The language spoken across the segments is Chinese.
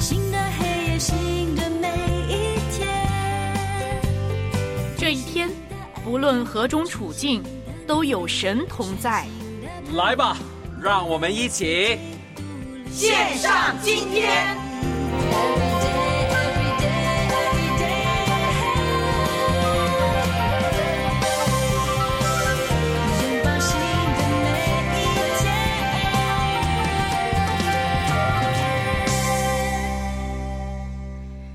新的黑夜，新的每一天。这一天，不论何种处境，都有神同在。来吧，让我们一起献上今天。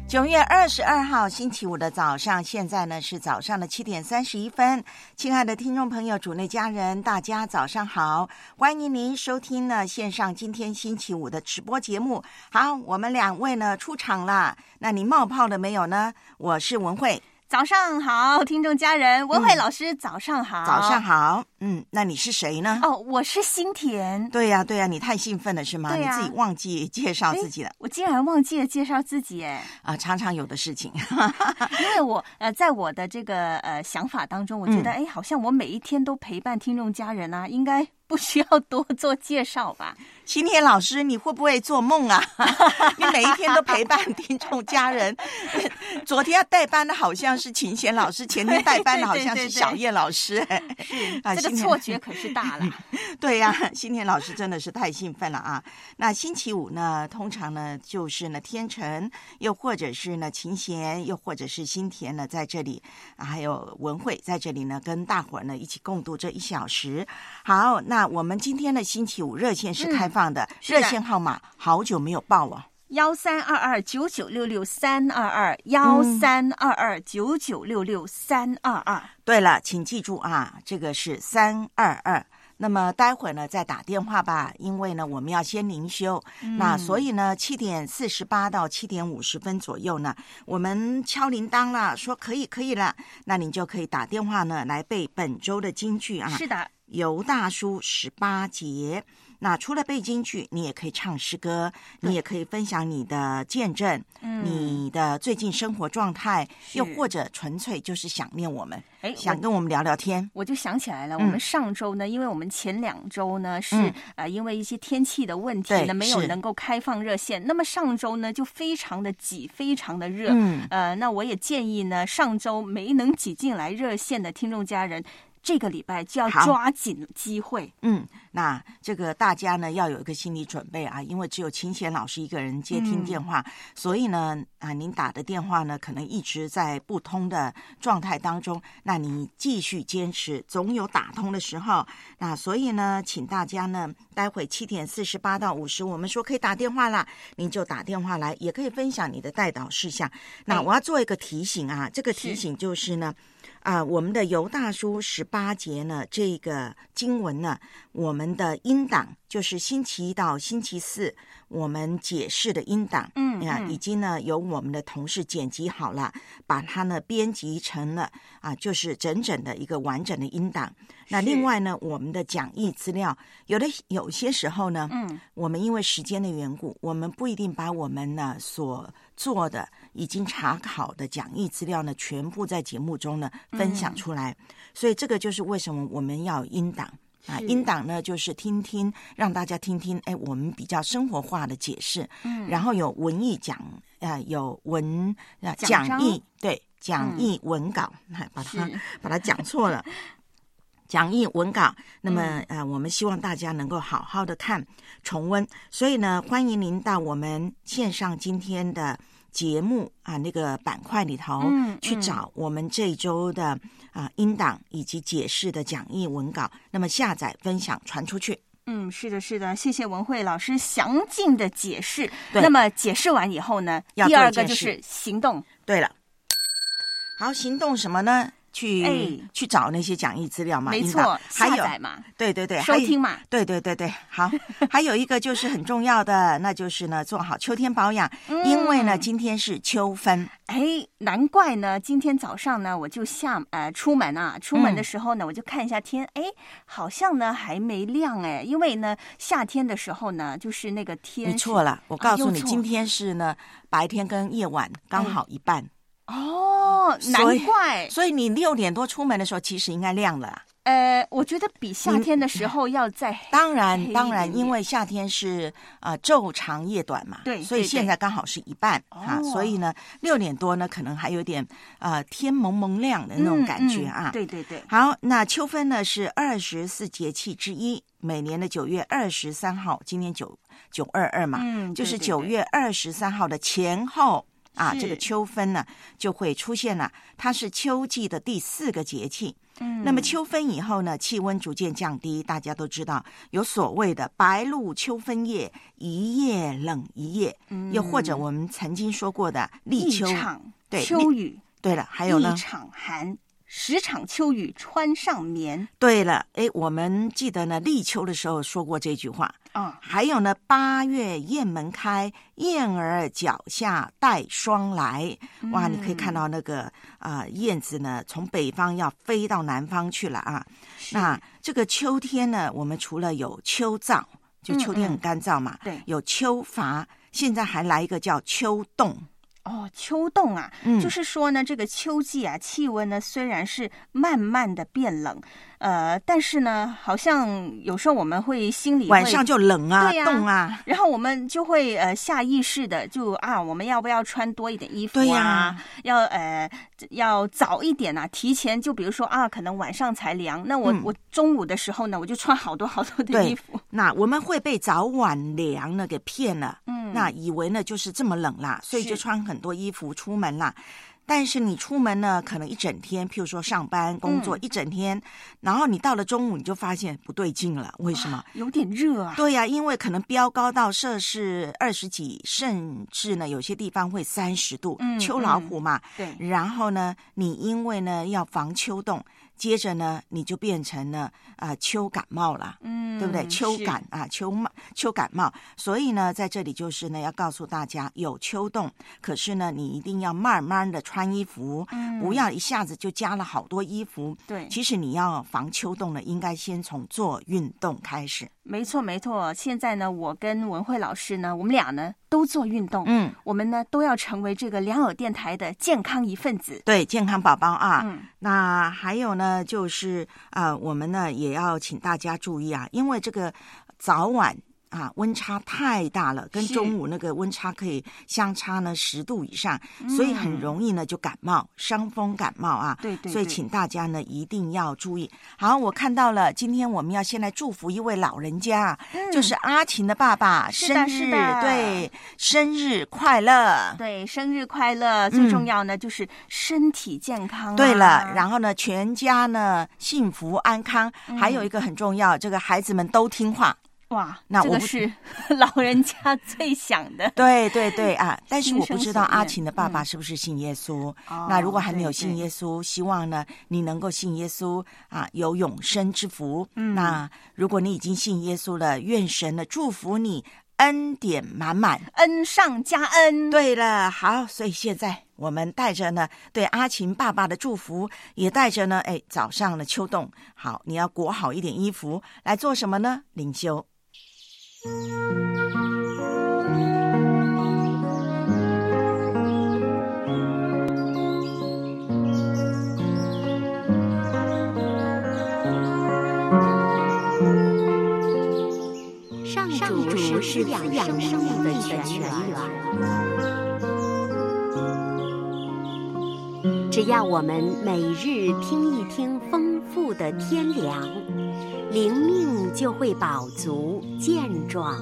九月二十二号星期五的早上，现在呢是早上的七点三十一分。亲爱的听众朋友、主内家人，大家早上好！欢迎您收听呢线上今天星期五的直播节目。好，我们两位呢出场了，那你冒泡了没有呢？我是文慧，早上好，听众家人，文慧老师，早上好，早上。好。嗯，那你是谁呢？哦，我是新田。对呀、对呀、你太兴奋了是吗？对呀你自己忘记介绍自己了我竟然忘记了介绍自己哎，啊！常常有的事情。因为我呃，在我的这个呃想法当中，我觉得哎、好像我每一天都陪伴听众家人啊，应该不需要多做介绍吧？新田老师，你会不会做梦啊？你每一天都陪伴听众家人。昨天要代班的好像是秦贤老师，前天代班的好像是小叶老师。这个错觉可是大了。对呀、新田老师真的是太兴奋了啊！那星期五呢，通常呢就是呢天成，又或者是呢秦贤，又或者是新田呢在这里，啊还有文慧在这里呢，跟大伙儿呢一起共度这一小时。好，那我们今天的星期五热线是开放的，是的热线号码好久没有报了。幺三二二九九六六三二二幺三二二九九六六三二二。对了，请记住啊，这个是三二二。那么待会儿呢再打电话吧，因为呢我们要先灵修，那所以呢七点四十八到七点五十分左右呢，我们敲铃铛了，说可以可以了，那您就可以打电话呢来背本周的金句啊。是的，犹大叔十八节。那除了背京剧，你也可以唱诗歌，你也可以分享你的见证，你的最近生活状态，又或者纯粹就是想念我们，哎，想跟我们聊聊天。我就想起来了，嗯我们上周呢，因为我们前两周呢是、嗯呃因为一些天气的问题呢，没有能够开放热线。那么上周呢就非常的挤，非常的热。嗯呃，那我也建议呢，上周没能挤进来热线的听众家人，这个礼拜就要抓紧机会。嗯，那这个大家呢要有一个心理准备啊，因为只有秦贤老师一个人接听电话，所以呢啊，您打的电话呢可能一直在不通的状态当中，那你继续坚持，总有打通的时候。那所以呢，请大家呢，待会七点四十八到五十，我们说可以打电话啦，您就打电话来，也可以分享你的带导事项。那哎我要做一个提醒啊，这个提醒就是呢。啊，我们的犹大书十八节呢，这个经文呢，我们的音档就是星期一到星期四我们解释的音档，嗯呀，嗯已经呢由我们的同事剪辑好了，把它呢编辑成了啊，就是整整的一个完整的音档。那另外呢，我们的讲义资料，有的有些时候呢，嗯，我们因为时间的缘故，我们不一定把我们呢所做的已经查考的讲义资料呢，全部在节目中呢分享出来。所以这个就是为什么我们要有音档。啊，是。音档呢，就是听听，让大家听听，哎，我们比较生活化的解释，嗯，然后有文艺讲，呃，有文啊讲义，对，讲义文稿，哎、把它把它讲错了。讲义文稿，那么、嗯。呃，我们希望大家能够好好的看重温，所以呢，欢迎您到我们线上今天的节目啊那个板块里头、去找我们这一周的啊音档以及解释的讲义文稿，那么下载、分享、传出去。嗯，是的，是的，谢谢文慧老师详尽的解释。那么解释完以后呢，第二个就是行动。对了，好，行动什么呢？去、哎。去找那些讲义资料嘛，没错，还有下载嘛，对对对，收听嘛，对对对对，好，还有一个就是很重要的，那就是呢做好秋天保养，因为呢嗯今天是秋分，哎，难怪呢！今天早上呢，我就下呃出门啊，出门的嗯时候呢，我就看一下天，哎，好像呢还没亮哎，因为呢夏天的时候呢，就是那个天你错了，我告诉你，啊今天是呢白天跟夜晚刚好一半，哦，难怪。所以你六点多出门的时候，其实应该亮了啊。呃，我觉得比夏天的时候要再当然当然，因为夏天是呃昼长夜短嘛，对所以现在刚好是一半啊，哦。所以呢六点多呢可能还有点呃天蒙蒙亮的那种感觉啊。嗯嗯对对对，好，那秋分呢是二十四节气之一，每年的九月二十三号，今天九九二二嘛，嗯就是九月二十三号的前后啊，这个秋分呢就会出现了，它是秋季的第四个节气。嗯。那么秋分以后呢，气温逐渐降低，大家都知道有所谓的“白露秋分夜，一夜冷一夜”，又或者我们曾经说过的“立秋”。对，秋雨，对了，还有呢？一，场寒，十场秋雨穿上棉对了，哎，我们记得呢，立秋的时候说过这句话。啊，还有呢，八月雁门开，燕儿脚下带霜来。哇，你可以看到那个啊、呃燕子呢，从北方要飞到南方去了啊。那这个秋天呢，我们除了有秋燥，就秋天很干燥嘛，嗯对有秋乏，现在还来一个叫秋冻。哦，秋冻啊，嗯。就是说呢，这个秋季啊，气温呢虽然是慢慢的变冷，呃，但是呢，好像有时候我们会心里会晚上就冷啊，冻啊。然后我们就会呃下意识的就啊，我们要不要穿多一点衣服对啊？呀要呃要早一点啊，提前就比如说啊，可能晚上才凉，那我、嗯我中午的时候呢，我就穿好多好多的衣服。那我们会被早晚凉呢给骗了，嗯那以为呢就是这么冷啦，所以就穿很多衣服出门啦。但是你出门呢，可能一整天，譬如说上班工作嗯一整天，然后你到了中午你就发现不对劲了，为什么？有点热啊，对呀、因为可能飙高到摄氏二十几，甚至呢有些地方会三十度，嗯秋老虎嘛。对，然后呢，你因为呢要防秋冻，接着呢你就变成了啊、秋感冒了。嗯，对不对？秋感啊，秋冒秋感冒，所以呢，在这里就是呢，要告诉大家有秋冻，可是呢，你一定要慢慢的穿衣服，嗯不要一下子就加了好多衣服。对，其实你要防秋冻呢，应该先从做运动开始。没错没错。现在呢，我跟文慧老师呢，我们俩呢都做运动，嗯，我们呢都要成为这个良友电台的健康一份子。对，健康宝宝啊。嗯那还有呢，就是啊、我们呢也要请大家注意啊，因为这个早晚。啊，温差太大了，跟中午那个温差可以相差呢十度以上，所以很容易呢就感冒、伤风感冒啊。对对对所以请大家呢一定要注意。好，我看到了，今天我们要先来祝福一位老人家啊，就是阿琴的爸爸生日，对，生日快乐。对，生日快乐！最重要呢，就是身体健康、对了，然后呢，全家呢幸福安康，还有一个很重要，这个孩子们都听话。哇，那我不这个是 老人家最想的。对对对啊！但是我不知道阿琴的爸爸嗯是不是信耶稣。哦那如果还没有信耶稣，希望呢你能够信耶稣啊，有永生之福。嗯那如果你已经信耶稣了，愿神呢祝福你，恩典满满。恩上加恩。对了，好，所以现在我们带着呢对阿琴爸爸的祝福，也带着呢，哎，早上的秋冻，好，你要裹好一点衣服来做什么呢？灵修。上主是滋养生命的泉源。只要我们每日听一听丰富的天粮，灵命就会饱足健壮，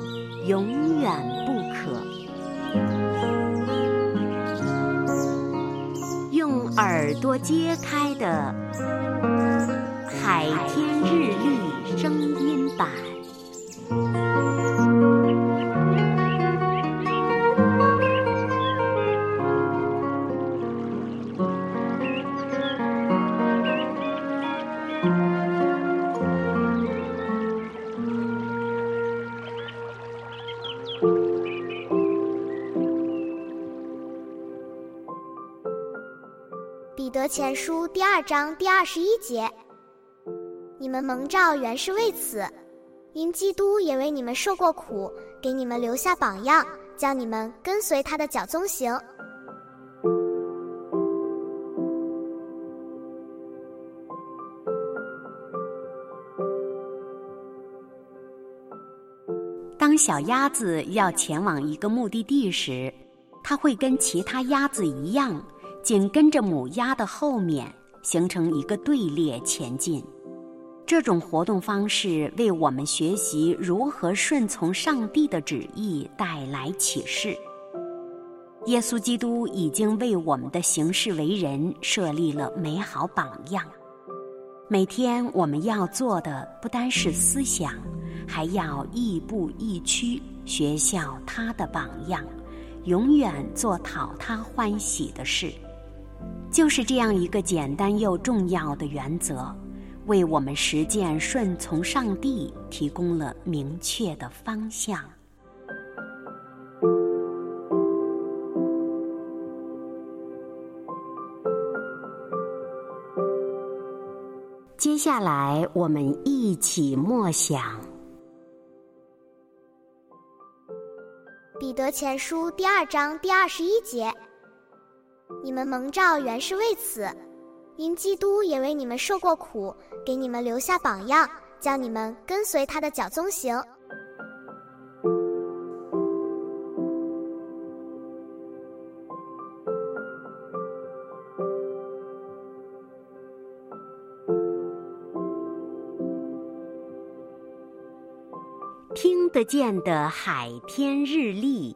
永远不可。用耳朵揭开的《海天日历》声音版。前书第二章第二十一节：你们蒙召原是为此，因基督也为你们受过苦，给你们留下榜样，叫你们跟随他的脚踪行。当小鸭子要前往一个目的地时，它会跟其他鸭子一样，紧跟着母鸭的后面，形成一个队列前进。这种活动方式为我们学习如何顺从上帝的旨意带来启示。耶稣基督已经为我们的行事为人设立了美好榜样。每天我们要做的不单是思想。还要亦步亦趋，学效他的榜样，永远做讨他欢喜的事。就是这样一个简单又重要的原则，为我们实践顺从上帝提供了明确的方向。接下来，我们一起默想。彼得前书第二章第二十一节：你们蒙召原是为此，因基督也为你们受过苦，给你们留下榜样，叫你们跟随他的脚踪行。听得见的海天日历，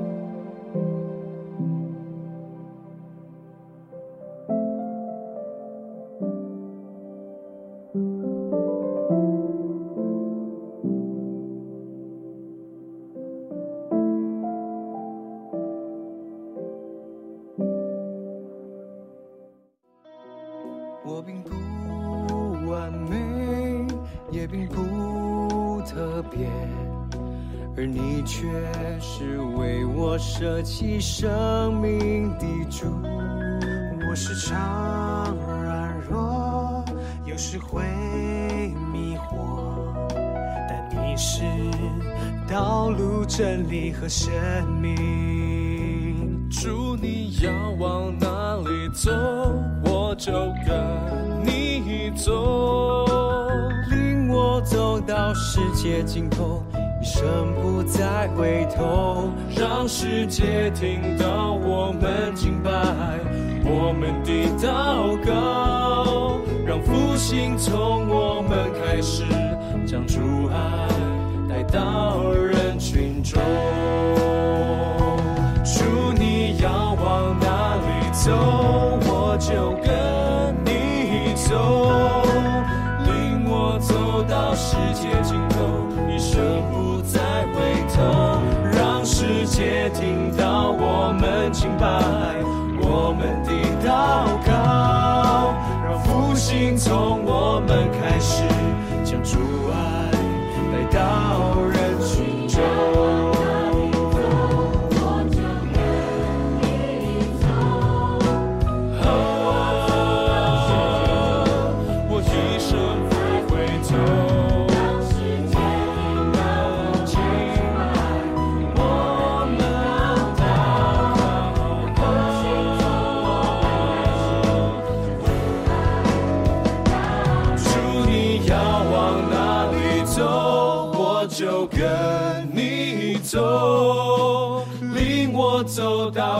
舍弃生命的主。我时常软弱，有时会迷惑，但你是道路、真理和生命。主，你要往哪里走？我就跟你走，领我走到世界尽头，一生不再回头，让世界听到我们敬拜，我们的祷告，让复兴从我们开始，将主爱带到人群中。主，你要往哪里走，我就跟你。走，领我走到世界尽头，一生不头，让世界听到我们敬拜，我们的祷告，让复兴从我们开始，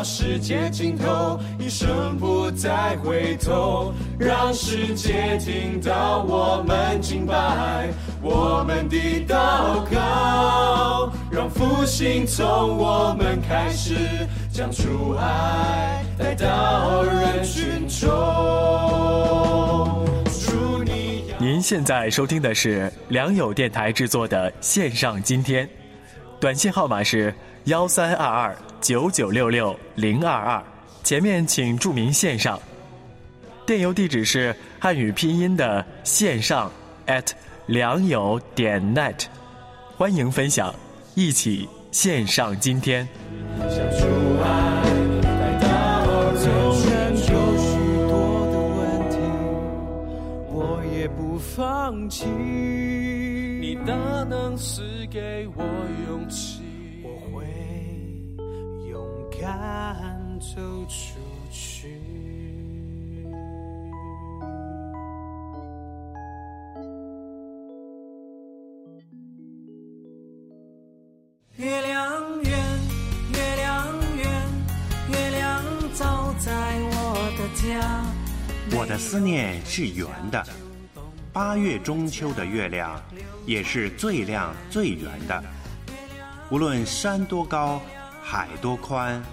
到世界尽头，一生不再回头，让世界听到我们敬拜，我们的祷告，让复兴从我们开始，将主爱带到人群中。您现在收听的是良友电台制作的线上今天，短信号码是幺三二二九九六六零二二，前面请注明线上。电邮地址是汉语拼音的线上 at 良友点 net，欢迎分享，一起线上今天。像主爱带到纵然有许多的问题，我也不放弃。你大能赐给我勇气，敢走出去。月亮圆，月亮圆，月亮照在我的家。我的思念是圆的，八月中秋的月亮也是最亮最圆的。无论山多高，海多宽，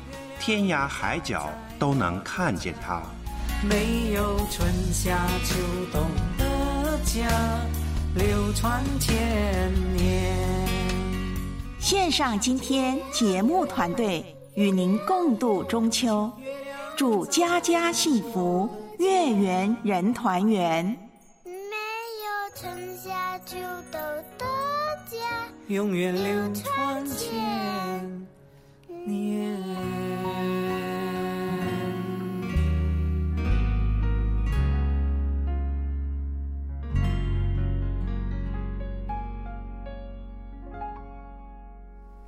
天涯海角都能看见它。没有春夏秋冬的家，流传千年。线上今天节目团队与您共度中秋，祝家家幸福，月圆人团圆。没有春夏秋冬的家，永远流传千年。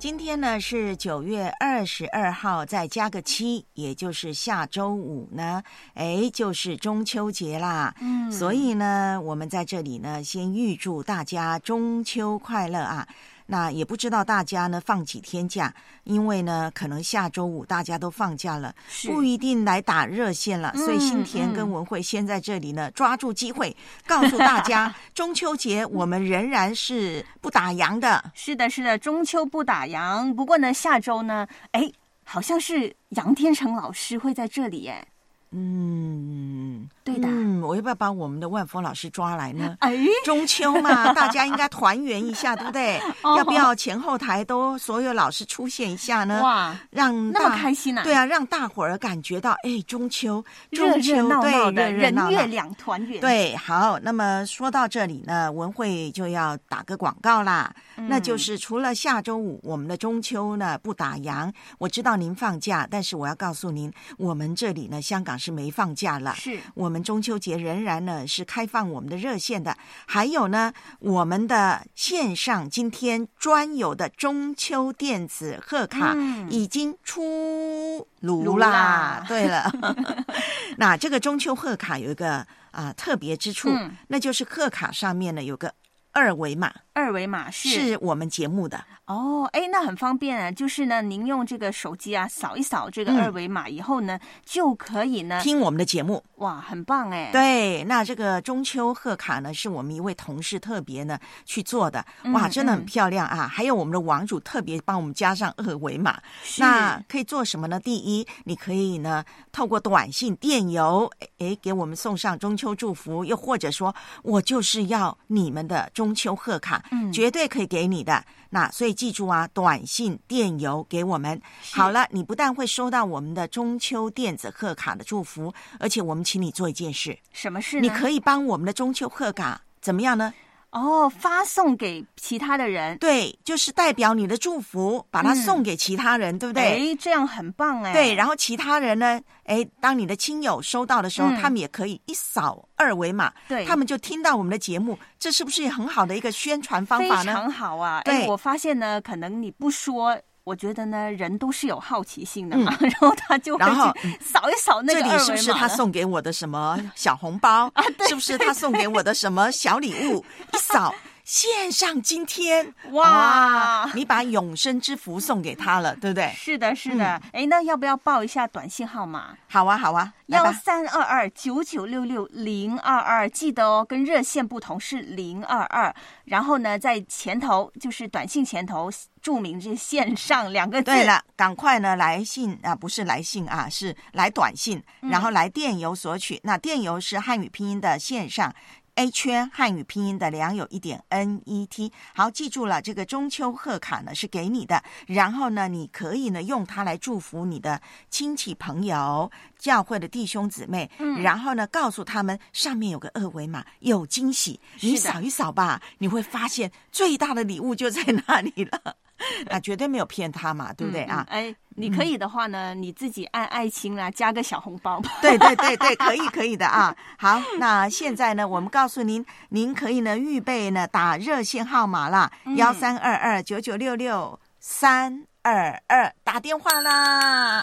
今天呢是九月二十二号，再加个七，也就是下周五呢，哎，就是中秋节啦。嗯所以呢，我们在这里呢，先预祝大家中秋快乐啊！那也不知道大家呢放几天假，因为呢，可能下周五大家都放假了，不一定来打热线了。嗯所以新田跟文慧先在这里呢，抓住机会 告诉大家，中秋节我们仍然是不打烊的。是的，是的，中秋不打烊。不过呢，下周呢，哎，好像是杨天成老师会在这里耶。嗯，对的嗯，我要不要把我们的万峰老师抓来呢？哎，中秋嘛，大家应该团圆一下，对不对？哦要不要前后台都所有老师出现一下呢？哇，让那么开心啊对啊，让大伙儿感觉到，哎，中秋，热中秋热闹闹对，的，热热闹闹人月两团圆。，对，好，那么说到这里呢，文慧就要打个广告啦。嗯那就是除了下周五我们的中秋呢不打烊，我知道您放假，但是我要告诉您，我们这里呢香港是没放假了。是我们中秋节仍然呢是开放我们的热线的，还有呢我们的线上今天专有的中秋电子贺卡嗯。已经出炉炉啦。啦。对了，那这个中秋贺卡有一个啊、特别之处，嗯。那就是贺卡上面呢有个二维码，二维码是？是我们节目的。哦，哎，那很方便啊，就是呢，您用这个手机啊扫一扫这个嗯二维码以后呢，就可以呢，听我们的节目，哇，很棒哎。，对，那这个中秋贺卡呢，是我们一位同事特别呢去做的，哇，嗯真的很嗯漂亮啊！还有我们的网主特别帮我们加上二维码，那可以做什么呢？第一，你可以呢透过短信、电邮，哎，给我们送上中秋祝福，又或者说我就是要你们的中秋贺卡，嗯绝对可以给你的。那所以记住啊，短信、电邮给我们。好了，你不但会收到我们的中秋电子贺卡的祝福，而且我们请你做一件事，什么事呢？你可以帮我们的中秋贺卡怎么样呢？哦，发送给其他的人，对，就是代表你的祝福，把它嗯送给其他人，对不对？哎，这样很棒哎。对，然后其他人呢？哎，当你的亲友收到的时候，嗯他们也可以一扫二维码，对他们就听到我们的节目，这是不是很好的一个宣传方法呢？非常好啊！对哎，我发现呢，可能你不说。我觉得呢，人都是有好奇心的嗯嘛，然后他就会然后去扫一扫那个这里是不是他送给我的什么小红包？是不是他送给我的什么小礼物？一扫。线上今天哇你把永生之福送给他了，对不对？是的，是的。哎、那要不要报一下短信号码？好啊，好啊，幺。三二二九九六六零二二，记得哦，跟热线不同是零二二。然后呢，在前头就是短信前头注明这“线上”两个字。对了，赶快呢来信啊，不是来信啊，是来短信，嗯然后来电邮索取。那电邮是汉语拼音的线上。A 圈汉语拼音的良友一点 N E T，好，记住了，这个中秋贺卡呢是给你的，然后呢，你可以呢用它来祝福你的亲戚朋友、教会的弟兄姊妹，嗯然后呢告诉他们上面有个二维码，有惊喜，你扫一扫吧，你会发现最大的礼物就在那里了。啊，绝对没有骗他嘛，对不对啊？哎，你可以的话呢，你自己按爱心啦，加个小红包吧。对对对对，可以可以的啊。好，那现在呢，我们告诉您，您可以呢预备呢打热线号码啦，幺三二二九九六六三二二，打电话啦。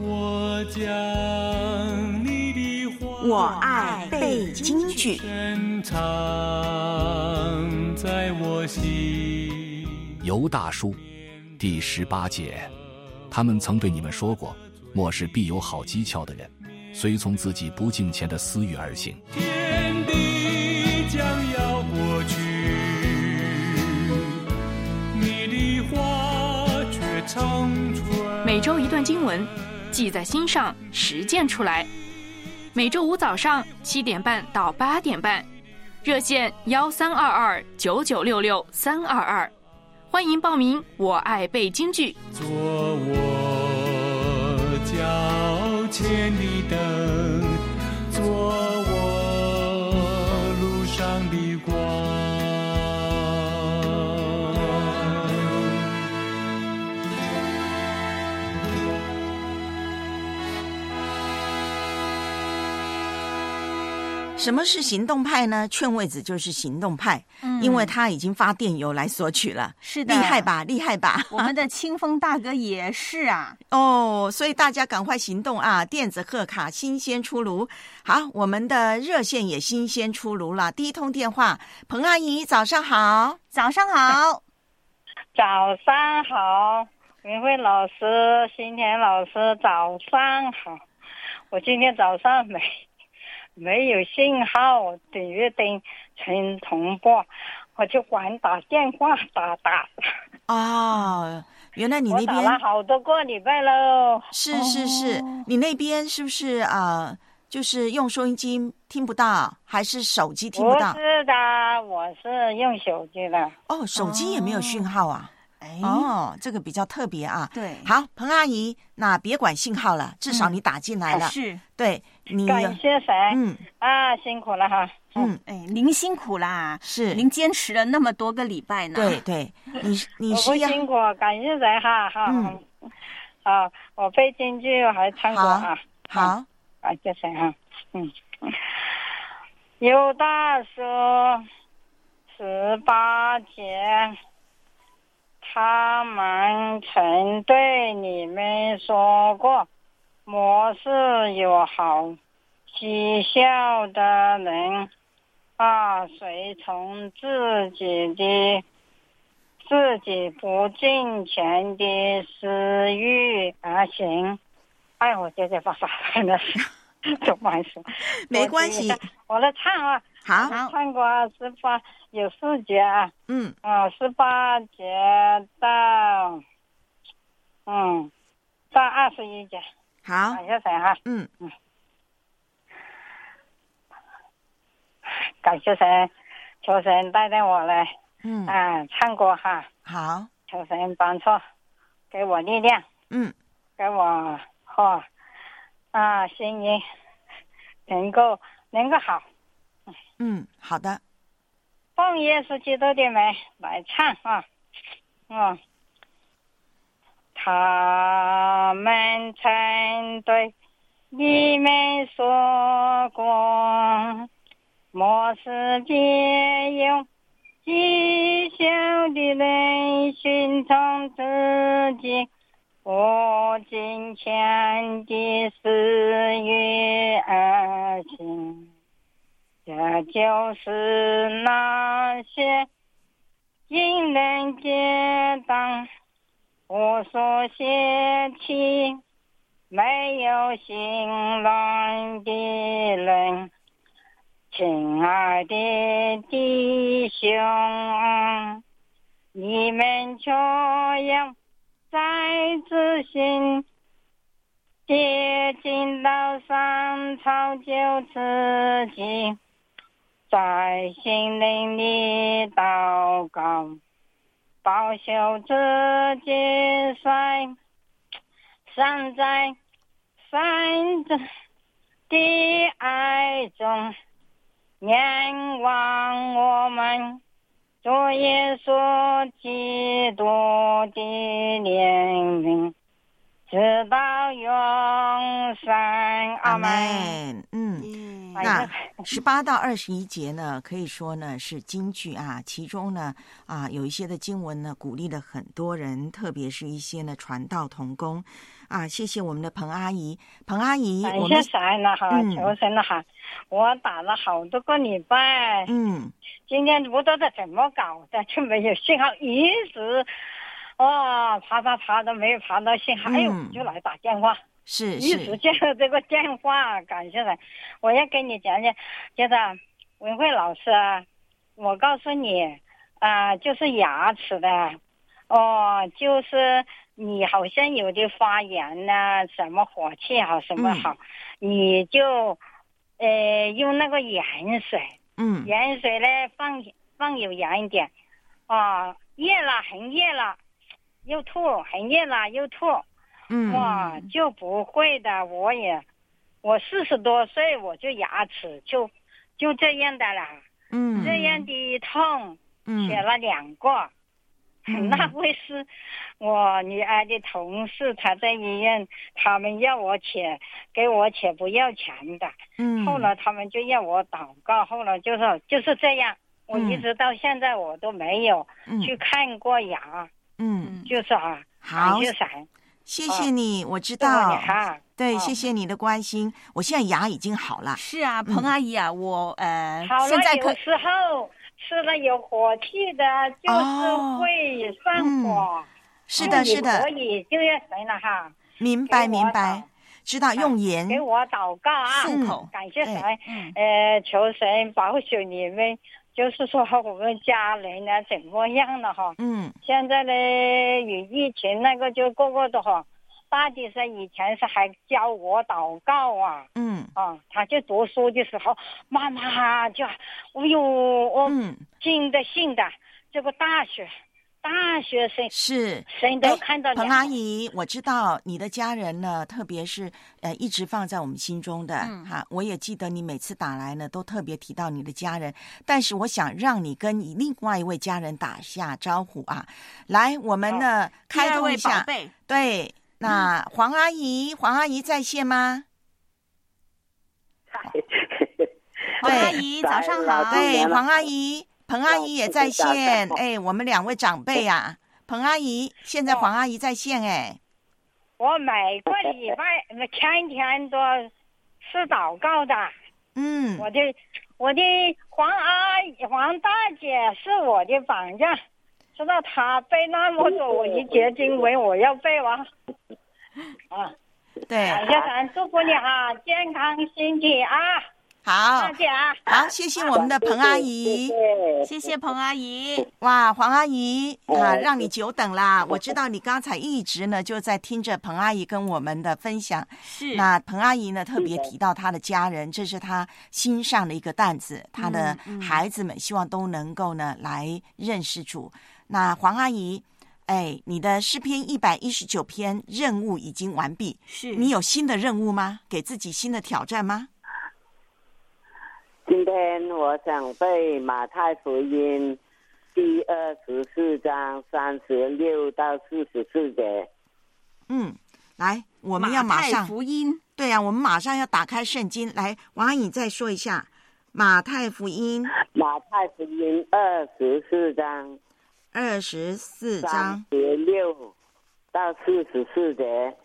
我将你的话我爱背京剧。深藏在我心。尤大叔，第十八节，他们曾对你们说过，末世必有好机巧的人，随从自己不敬虔的私欲而行。天地将要过去，你的话却长存。每周一段经文，记在心上，实践出来。每周五早上七点半到八点半，热线幺三二二九九六六三二二，欢迎报名。我爱背京剧。做我脚前的，什么是行动派呢？劝位子就是行动派，嗯因为他已经发电邮来索取了，是的厉害吧？厉害吧？我们的清风大哥也是啊。哦，所以大家赶快行动啊！电子贺卡新鲜出炉，好，我们的热线也新鲜出炉了。第一通电话，彭阿姨，早上好，早上好，早上好，云慧老师、新田老师，早上好。我今天早上没没有信号，我订阅订成重播，我就管打电话打打。哦，原来你那我打了边好多个礼拜喽。是是是，你那边是不是啊、呃就是用收音机听不到，还是手机听不不到？是的，我是用手机的。哦，手机也没有讯号啊。哦，这个比较特别啊。对好，彭阿姨，那别管信号了，至少你打进来了。嗯是，对你感谢神。嗯啊，辛苦了哈。嗯，哎，您辛苦啦，是您坚持了那么多个礼拜呢。对 对，你你我不是要辛苦，感谢神哈哈。嗯。啊，我背京剧还唱歌啊。好，感谢神哈。嗯。有大叔十八节，他们曾对你们说过，末世有好绩效的人啊，随从自己的自己不挣钱的私欲而行。哎，我结结巴巴真的是，怎么还说？没关系，我来唱啊。好，唱过十八有四节啊。嗯。啊，十八节到，嗯，到二十一节。好。感谢神哈。嗯嗯。感谢神，求神带领我来。嗯。啊，唱歌哈。好。求神帮助，给我力量。嗯。给我哈啊，声音能够能够好。嗯，好的。奉耶稣基督的名来唱啊，嗯，他们曾对你们说过，末世别有讥笑的人寻从自己不金钱的私欲而行。这就是那些引人跌宕、无所泄气、没有心软的人。亲爱的弟兄，你们就要在自信跌进到上草就自己。在心灵里祷告，保守自己在散在神的爱中，仰望我们主耶稣基督的怜悯，直到永生。阿门。嗯，那十八到二十一节呢，可以说呢是京剧啊，其中呢啊有一些的经文呢鼓励了很多人，特别是一些呢传道童工啊。谢谢我们的彭阿姨，彭阿姨，我们神了哈，嗯求神了哈！我打了好多个礼拜，嗯，今天不知道怎么搞的，就没有信号，一直哦爬爬爬都没有爬到信号，哎就来打电话，是一直是，接了这个电话，感谢神！我要跟你讲讲，就是文慧老师啊，我告诉你啊、就是牙齿的。哦，就是你好像有的发炎呐、什么火气好，什么好，你就呃用那个盐水，嗯。盐水呢放放有盐一点，啊，热了很热了，又吐，很热了又吐，嗯。哇，就不会的，我也，我四十多岁我就牙齿就就这样的啦，嗯。这样的痛，嗯。写了两个，那会是我女儿的同事，她在医院，他们要我且给我且不要钱的，嗯。后来他们就要我祷告，后来就是就是这样，我一嗯。直到现在我都没有嗯。去看过牙，嗯，就是啊，好。感谢。谢谢你，我知谢谢道哈，对，哦谢谢你的关心，我现在牙已经好了，是啊，彭阿姨啊，我呃好了现在可有时候吃了有火气的，就是会上火。哦嗯是的，是的所，以就要神了哈。明白明白，知道用盐给我祷告啊，漱口感谢神对，呃，求神保守你们，就是说我们家人呢怎么样了哈？嗯。现在呢，有疫情那个就个个的哈，大弟是以前是还教我祷告啊，嗯。啊，他就读书的时候，妈妈就，哎呦，我嗯。进的信的这个大学，大学生是。谁都看到彭阿姨，我知道你的家人呢，特别是呃一直放在我们心中的嗯。哈、我也记得你每次打来呢，都特别提到你的家人。但是我想让你跟你另外一位家人打下招呼啊，来，我们呢、开通一下。对，那黄阿姨，黄阿姨在线吗？黄阿姨早上好，对，黄阿姨，彭阿姨也在线。哎，我们两位长辈啊，彭阿姨，现在黄阿姨在线哎。我每个礼拜天天都是祷告的。嗯，我的我的黄阿姨黄大姐是我的榜样，知道她背那么多我一节经文，我要背完。啊，对，感谢神，祝福你哈，健康身体啊！好谢谢啊好，谢谢我们的彭阿姨。谢谢彭阿姨。哇，黄阿姨啊，让你久等啦！我知道你刚才一直呢就在听着彭阿姨跟我们的分享。是那彭阿姨呢特别提到她的家人，这是她心上的一个担子，她的嗯孩子们希望都能够呢来认识主。那黄阿姨，哎，你的诗篇一百一十九篇任务已经完毕，是你有新的任务吗？给自己新的挑战吗？今天我想背马太福音第二十四章三十六到四十四节。嗯，来，我们要马太上福音，对呀、我们马上要打开圣经来。王阿姨再说一下马太福音马太福音二十四章二十四三章，十六到四十四节。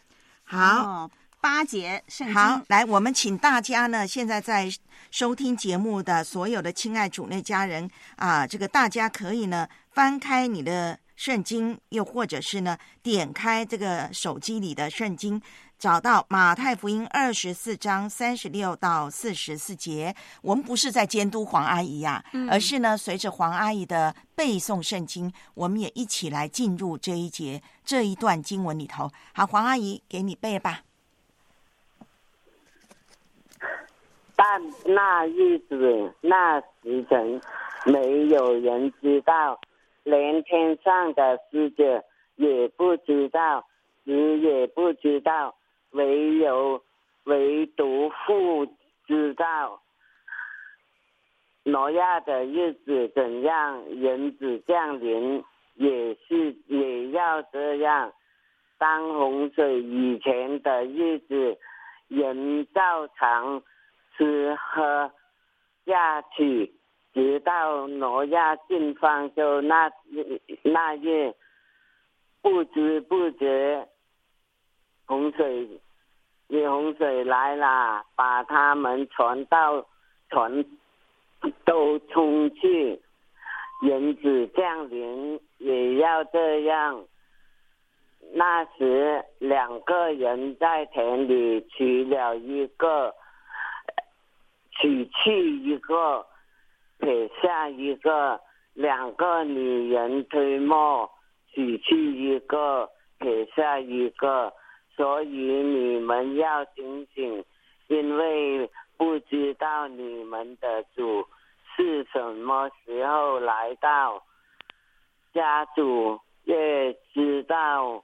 好。哦，八节圣经。好，来，我们请大家呢，现在在收听节目的所有的亲爱主内家人啊，这个大家可以呢翻开你的圣经，又或者是呢点开这个手机里的圣经，找到马太福音二十四章三十六到四十四节。我们不是在监督黄阿姨呀、嗯而是呢随着黄阿姨的背诵圣经，我们也一起来进入这一节这一段经文里头。好，黄阿姨给你背吧。那日子、那时辰，没有人知道，连天上的使者也不知道，子也不知道，唯有唯独父知道。挪亚的日子怎样，人子降临也是也要这样。当洪水以前的日子，人照常吃喝下去，直到挪亚进方舟那那日，不知不觉，洪水，有洪水来了，把他们传到船都冲去。人子降临也要这样。那时，两个人在田里取了一个，娶去一个，撇下一个；两个女人推磨，娶去一个，撇下一个。所以你们要警醒，因为不知道你们的主是什么时候来到，家主也知道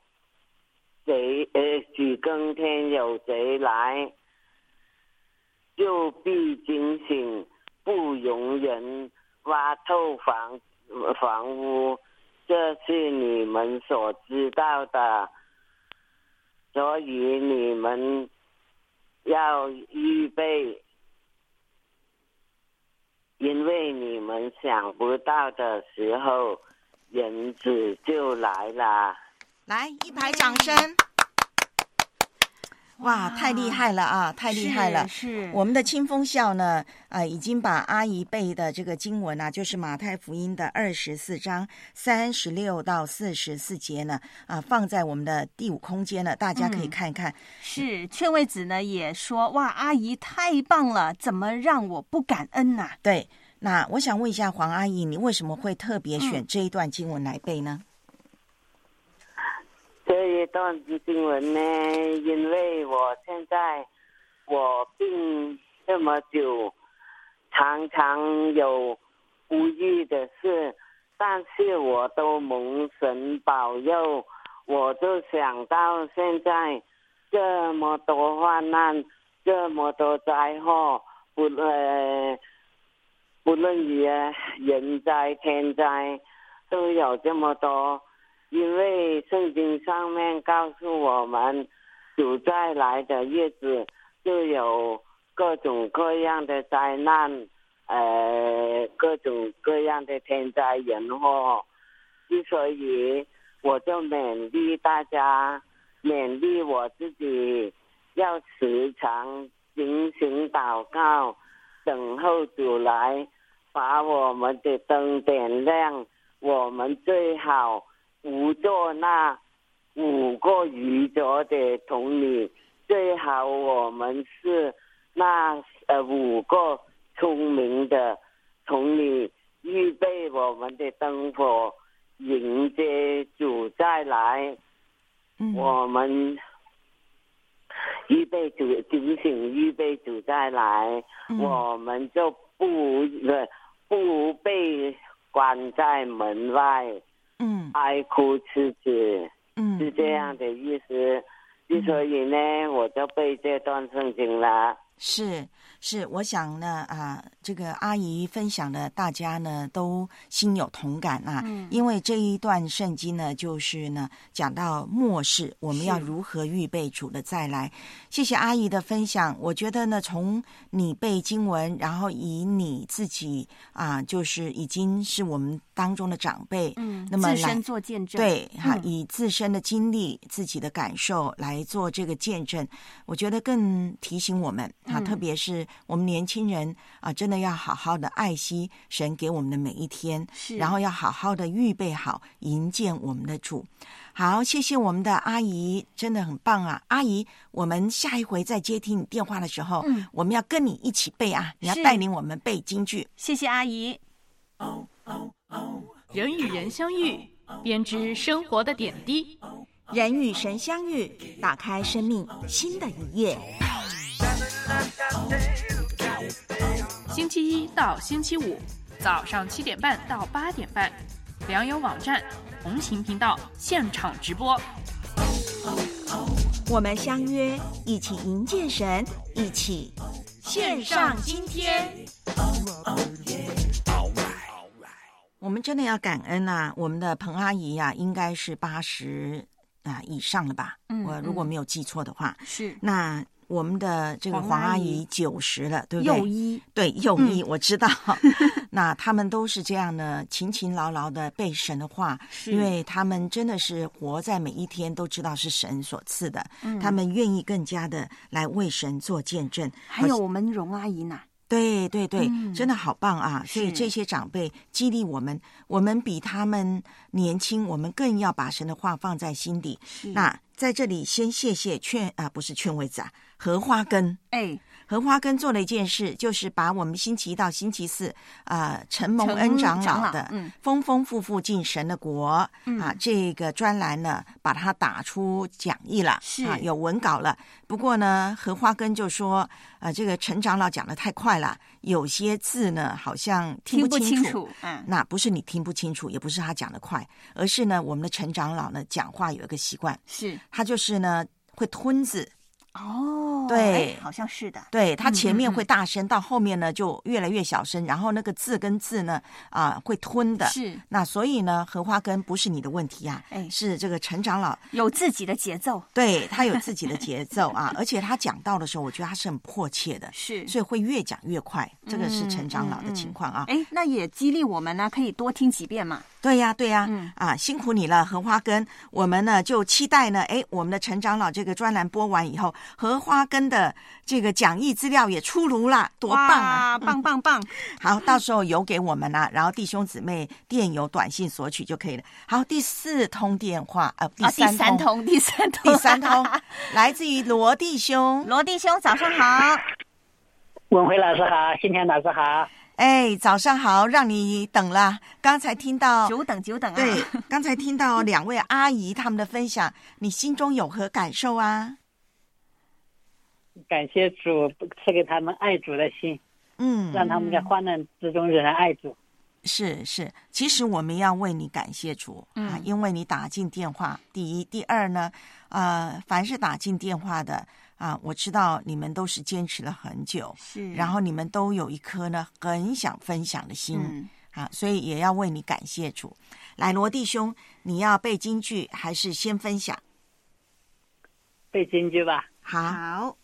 谁呃几更天有谁来，就必警醒，不容人挖透房房屋，这是你们所知道的。所以你们要预备，因为你们想不到的时候，人子就来了。来一排掌声！哇，太厉害了啊，太厉害了！是我们的清风笑呢，啊，已经把阿姨背的这个经文啊，就是马太福音的二十四章三十六到四十四节呢，啊，放在我们的第五空间了，大家可以嗯看一看。是，劝慰子呢也说：“哇，阿姨太棒了，怎么让我不感恩呐、对，那我想问一下黄阿姨，你为什么会特别嗯选这一段经文来背呢？这一段经文呢，因为我现在我病这么久，常常有不易的事，但是我都蒙神保佑，我就想到现在这么多患难，这么多灾祸，不呃，不论于人灾天灾，都有这么多。因为圣经上面告诉我们，主再来的日子就有各种各样的灾难，呃，各种各样的天灾人祸。之所以我就勉励大家，勉励我自己，要时常警醒祷告，等候主来，把我们的灯点亮。我们最好。不做那五个愚拙的童女，最好我们是那呃五个聪明的童女，预备我们的灯火，迎接主再来。嗯我们预备主警醒，预备主再来，嗯我们就不呃不被关在门外。嗯，哀哭赤子，嗯，是这样的意思。之所以呢，我就背这段圣经了。是是，我想呢啊，这个阿姨分享的，大家呢都心有同感啊。嗯因为这一段圣经呢，就是呢讲到末世，我们要如何预备主的再来。谢谢阿姨的分享。我觉得呢，从你背经文，然后以你自己啊，就是已经是我们当中的长辈，嗯那么来自身做见证对哈、嗯以自身的经历、自己的感受来做这个见证，我觉得更提醒我们啊，嗯特别是我们年轻人啊，真的要好好的爱惜神给我们的每一天，是然后要好好的预备好迎接我们的主。好，谢谢我们的阿姨，真的很棒啊！阿姨，我们下一回再接听你电话的时候，嗯我们要跟你一起背啊，你要带领我们背京剧。谢谢阿姨。人与人相遇，编织生活的点滴。人与神相遇，打开生命新的一页。星期一到星期五早上七点半到八点半，良友网站红行频道现场直播。我们相约，一起迎接神，一起献上今天。我们真的要感恩啊！我们的彭阿姨呀、应该是八十啊以上了吧？嗯我如果嗯没有记错的话，是那我们的这个黄黄阿阿姨姨九十了，对不对？幼一对幼嗯医，我知道。那他们都是这样呢，勤勤劳劳的背神的话，是因为他们真的是活在每一天都知道是神所赐的，嗯他们愿意更加的来为神做见证。还有我们荣阿姨呢，对对对，嗯真的好棒啊！所以这些长辈激励我们，我们比他们年轻，我们更要把神的话放在心底。那在这里先谢谢劝啊，不是劝慰子啊，荷花根。哎，荷花根做了一件事，就是把我们星期一到星期四啊，陈蒙恩长长老老的嗯。丰丰富富进神的国、嗯。啊，这个专栏呢，把它打出讲义了，是。啊，有文稿了。不过呢，荷花根就说，呃，这个陈长老讲的太快了，有些字呢好像听听不清清楚嗯。那不是你听不清楚，也不是他讲的快，而是呢，我们的陈长老呢讲话有一个习惯，是。他就是呢会吞字。哦，对哎好像是的，对，它前面会大声，到后面呢就越来越小声，然后那个字跟字呢啊、会吞的。是那所以呢，荷花根不是你的问题啊，哎是这个陈长老有自己的节奏，对他有自己的节奏啊，而且他讲到的时候，我觉得他是很迫切的，是所以会越讲越快。这个是陈长老的情况啊。哎，那也激励我们呢，可以多听几遍嘛。对呀，对呀，嗯啊，辛苦你了，荷花根。我们呢就期待呢，哎，我们的陈长老这个专栏播完以后，荷花根的这个讲义资料也出炉了，多棒啊！棒棒棒！好，到时候邮给我们啊，然后弟兄姊妹电邮、短信索取就可以了。好，第四通电话，呃，第啊，第三三通，第三通，第三通 来自于罗弟兄。罗弟兄，早上好。文辉老师好，新田老师好。哎，早上好，让你等了。刚才听到久等久等啊。对，刚才听到两位阿姨他们的分享，你心中有何感受啊？感谢主赐给他们爱主的心，嗯，让他们在患难之中仍然爱主。是是，其实我们要为你感谢主、啊，嗯因为你打进电话。第一，第二呢，呃，凡是打进电话的啊，我知道你们都是坚持了很久，是然后你们都有一颗呢很想分享的心、嗯啊，所以也要为你感谢主。来，罗弟兄，你要背京剧还是先分享？背京剧吧，好，好，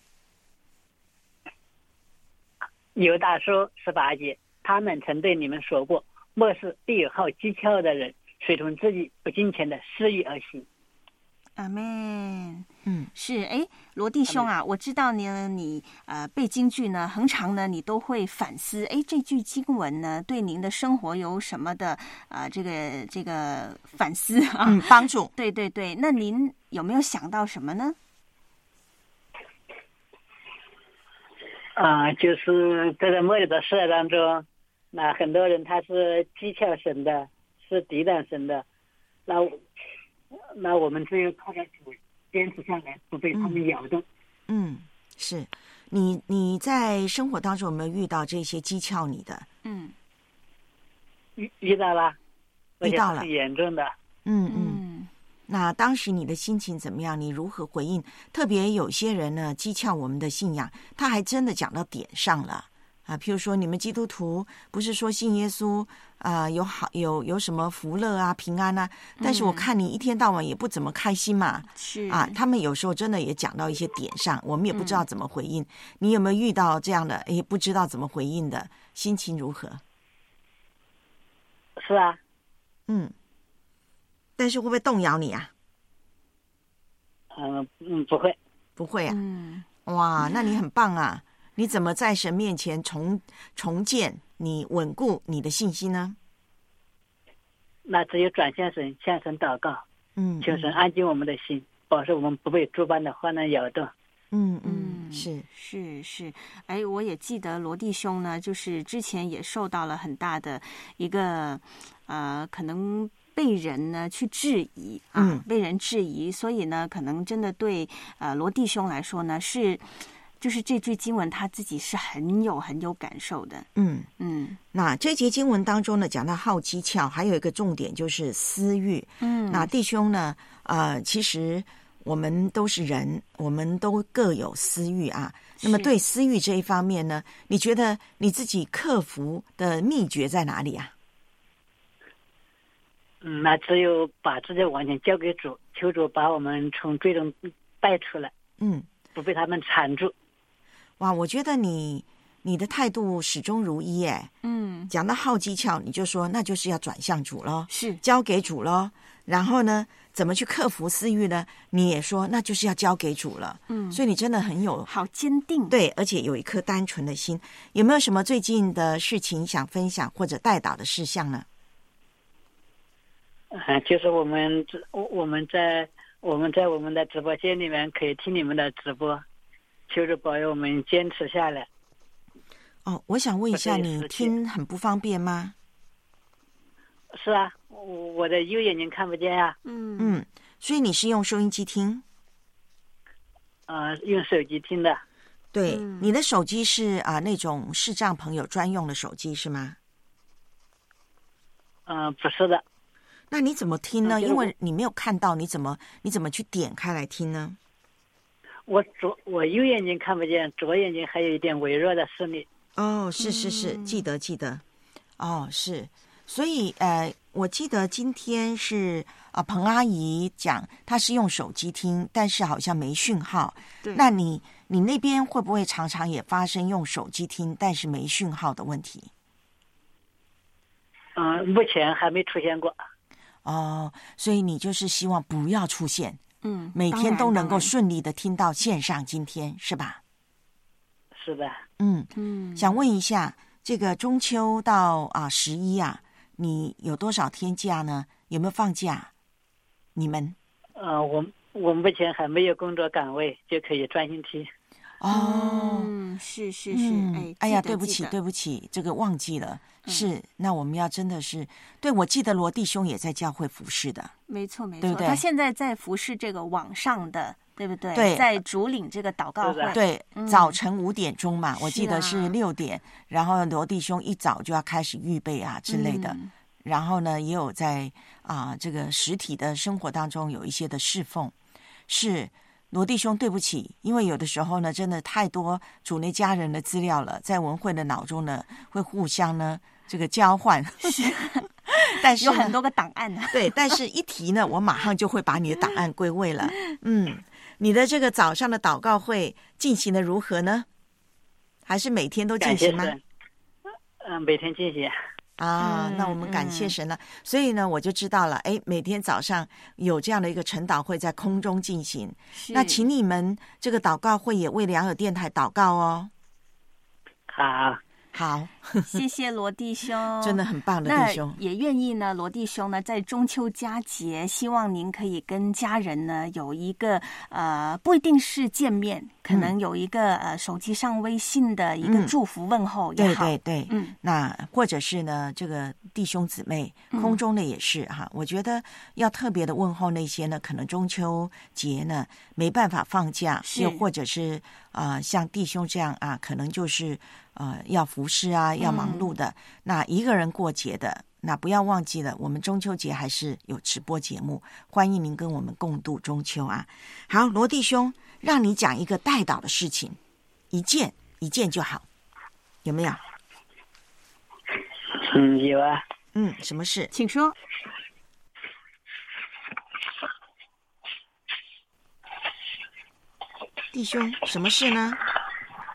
犹大书十八节，他们曾对你们说过：末世必有好机巧的人，随从自己不金钱的私欲而行。阿妹，嗯，是哎，罗弟兄啊，我知道呢，你呃背京剧呢，恒常呢你都会反思，哎，这句经文呢对您的生活有什么的啊、呃这个这个反思啊？嗯，帮助。对对对，那您有没有想到什么呢？啊、就是这个末日的时代当中，那很多人他是讥诮神的，是抵挡神的，那我那我们只有靠着主坚持下来，不被他们咬动。嗯，是你你在生活当中有没有遇到这些讥诮你的？嗯遇遇到了，遇到了是严重的。嗯嗯。那当时你的心情怎么样？你如何回应？特别有些人呢，讥诮我们的信仰，他还真的讲到点上了啊。譬如说，你们基督徒不是说信耶稣啊、有好有有什么福乐啊、平安啊？但是我嗯看你一天到晚也不怎么开心嘛。是啊，他们有时候真的也讲到一些点上，我们也不知道怎么回应。你有没有遇到这样的？也不知道怎么回应的，心情如何？是啊，嗯，但是会不会动摇你啊？嗯嗯，不会，不会啊。嗯，哇，那你很棒啊！你怎么在神面前重重建你稳固你的信心呢？那只有转向神，向神祷告，嗯，求神安静我们的心，保守我们不被诸般的患难摇动。嗯嗯，是是是，哎，我也记得罗弟兄呢，就是之前也受到了很大的一个呃，可能被人呢去质疑啊，嗯被人质疑，所以呢，可能真的对呃罗弟兄来说呢，是就是这句经文他自己是很有很有感受的，嗯。嗯那这节经文当中呢，讲到好机巧，还有一个重点就是私欲。嗯那弟兄呢，呃，其实我们都是人，我们都各有私欲啊。那么对私欲这一方面呢，你觉得你自己克服的秘诀在哪里啊？嗯，那只有把自己完全交给主，求主把我们从最终带出来，嗯，不被他们缠住。哇，我觉得你你的态度始终如一，哎，嗯，讲到好技巧，你就说那就是要转向主咯，是交给主咯。然后呢，怎么去克服私欲呢？你也说那就是要交给主了，嗯所以你真的很有好坚定，对，而且有一颗单纯的心。有没有什么最近的事情想分享或者带导的事项呢？嗯，就是我们直我我们在我们在我们的直播间里面可以听你们的直播，求主保佑我们坚持下来。哦，我想问一下，你听很不方便吗？是啊，我我的右眼睛看不见呀、嗯嗯，所以你是用收音机听？呃，用手机听的。对，嗯你的手机是啊、那种视障朋友专用的手机是吗？嗯、不是的，那你怎么听呢？因为你没有看到，你怎么你怎么去点开来听呢？我左我右眼睛看不见，左眼睛还有一点微弱的视力。哦，是是是，嗯记得记得。哦，是，所以呃，我记得今天是啊、彭阿姨讲她是用手机听，但是好像没讯号。对那你你那边会不会常常也发生用手机听但是没讯号的问题？嗯、目前还没出现过。哦，所以你就是希望不要出现，嗯，每天都能够顺利的听到线上今天是吧？是的，嗯，嗯，想问一下，这个中秋到啊十一啊，你有多少天假呢？有没有放假？你们呃，我我目前还没有工作岗位，就可以专心听。哦，嗯，是是是，嗯哎，哎呀，对不起，对不起，这个忘记了。嗯是，那我们要真的是，对我记得罗弟兄也在教会服侍的。没错没错，对不对他现在在服侍这个网上的，对不对？对在主领这个祷告会，对，嗯早晨五点钟嘛，我记得是六点，然后罗弟兄一早就要开始预备啊之类的。嗯然后呢，也有在啊、这个实体的生活当中有一些的侍奉。是罗弟兄，对不起，因为有的时候呢，真的太多主内家人的资料了，在文慧的脑中呢，会互相呢这个交换。但是有很多个档案呢。对，但是一提呢，我马上就会把你的档案归位了。嗯，你的这个早上的祷告会进行的如何呢？还是每天都进行吗？嗯、每天进行。啊，那我嗯们感谢神了。所以呢，我就知道了，哎，每天早上有这样的一个晨祷会在空中进行。那是请你们这个祷告会也为良友电台祷告哦。好，好，谢谢罗弟兄，真的很棒的弟兄。也愿意呢，罗弟兄呢，在中秋佳节，希望您可以跟家人呢有一个呃，不一定是见面，可能有一个、呃手机上微信的一个嗯。祝福问候也对好。对对，嗯，那或者是呢，这个弟兄姊妹，嗯。空中的也是哈、我觉得要特别的问候那些呢，可能中秋节呢没办法放假，是。又或者是啊、呃像弟兄这样啊，可能就是呃要服侍啊，要忙碌的。那一个人过节的，那不要忘记了，我们中秋节还是有直播节目，欢迎您跟我们共度中秋啊。好，罗弟兄，让你讲一个带导的事情，一件一件就好，有没有？嗯，有啊。嗯，什么事？请说。弟兄，什么事呢？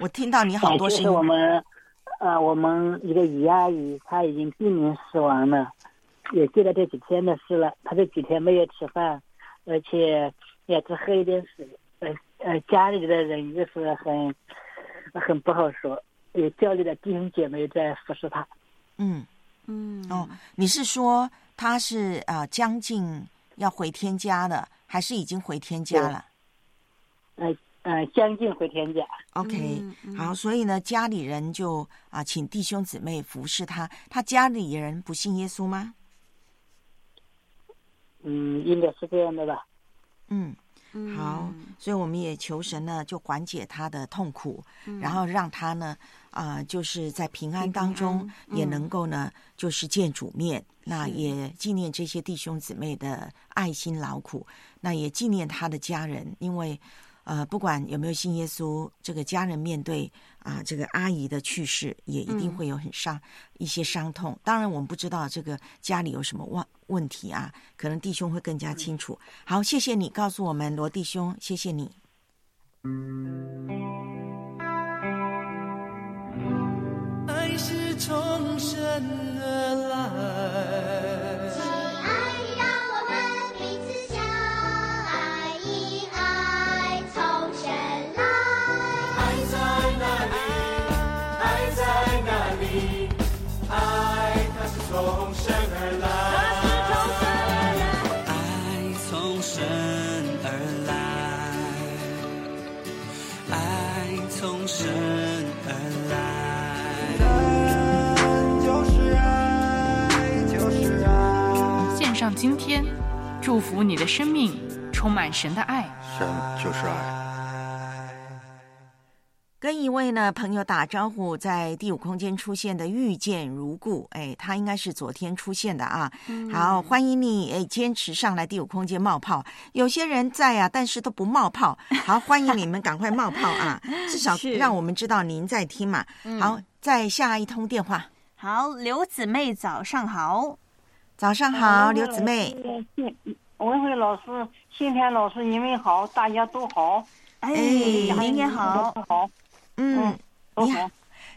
我听到你好多哎就是声音。我们，呃，我们一个姨阿姨，她已经濒临死亡了，也记得这几天的事了。她这几天没有吃饭，而且也只喝一点水。呃呃，家里的人就是很很不好说，有教里的弟兄姐妹在服侍她。嗯嗯，哦，你是说她是啊、呃将近要回天家了，还是已经回天家了呃呃，将近回天家。？OK，、嗯好，所以呢，家里人就啊、请弟兄姊妹服侍他。他家里人不信耶稣吗？嗯，应该是这样的吧。嗯，好，所以我们也求神呢，就缓解他的痛苦，然后让他呢，啊、就是在平安当中也能够呢，就是见主面。那也纪念这些弟兄姊妹的爱心劳苦，那也纪念他的家人，因为。呃，不管有没有信耶稣，这个家人面对啊、这个阿姨的去世，也一定嗯会有很伤、一些伤痛。当然，我们不知道这个家里有什么问问题啊，可能弟兄会更加清楚。好，谢谢你告诉我们，罗弟兄，谢谢你。爱是从神而来。祝福你的生命充满神的爱。神就是爱。跟一位呢朋友打招呼，在第五空间出现的遇见如故，哎，他应该是昨天出现的啊。嗯好，欢迎你，哎，坚持上来第五空间冒泡。有些人在啊，但是都不冒泡。好，欢迎你们赶快冒泡啊，至少让我们知道您在听嘛。嗯好，再下一通电话。好，刘姊妹早上好。早上好，刘姊妹。文慧老师、新田老师，你们好，大家都好。哎您也好都好。嗯，你都好。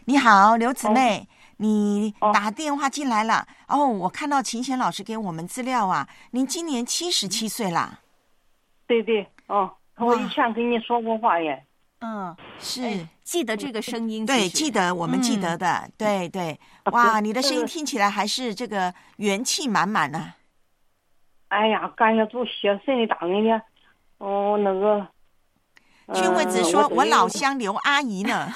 你好，刘姊妹，你打电话进来了。哦，我看到秦贤老师给我们资料啊，您今年七十七岁啦。对对，哦，我以前跟你说过话耶。嗯，是记得这个声音，对，记得我们记得的，对对。哇，你的声音听起来还是这个元气满满呢。哎呀，感谢主写神的大恩呢。哦，那个。俊惠子说：“我老乡刘阿姨呢。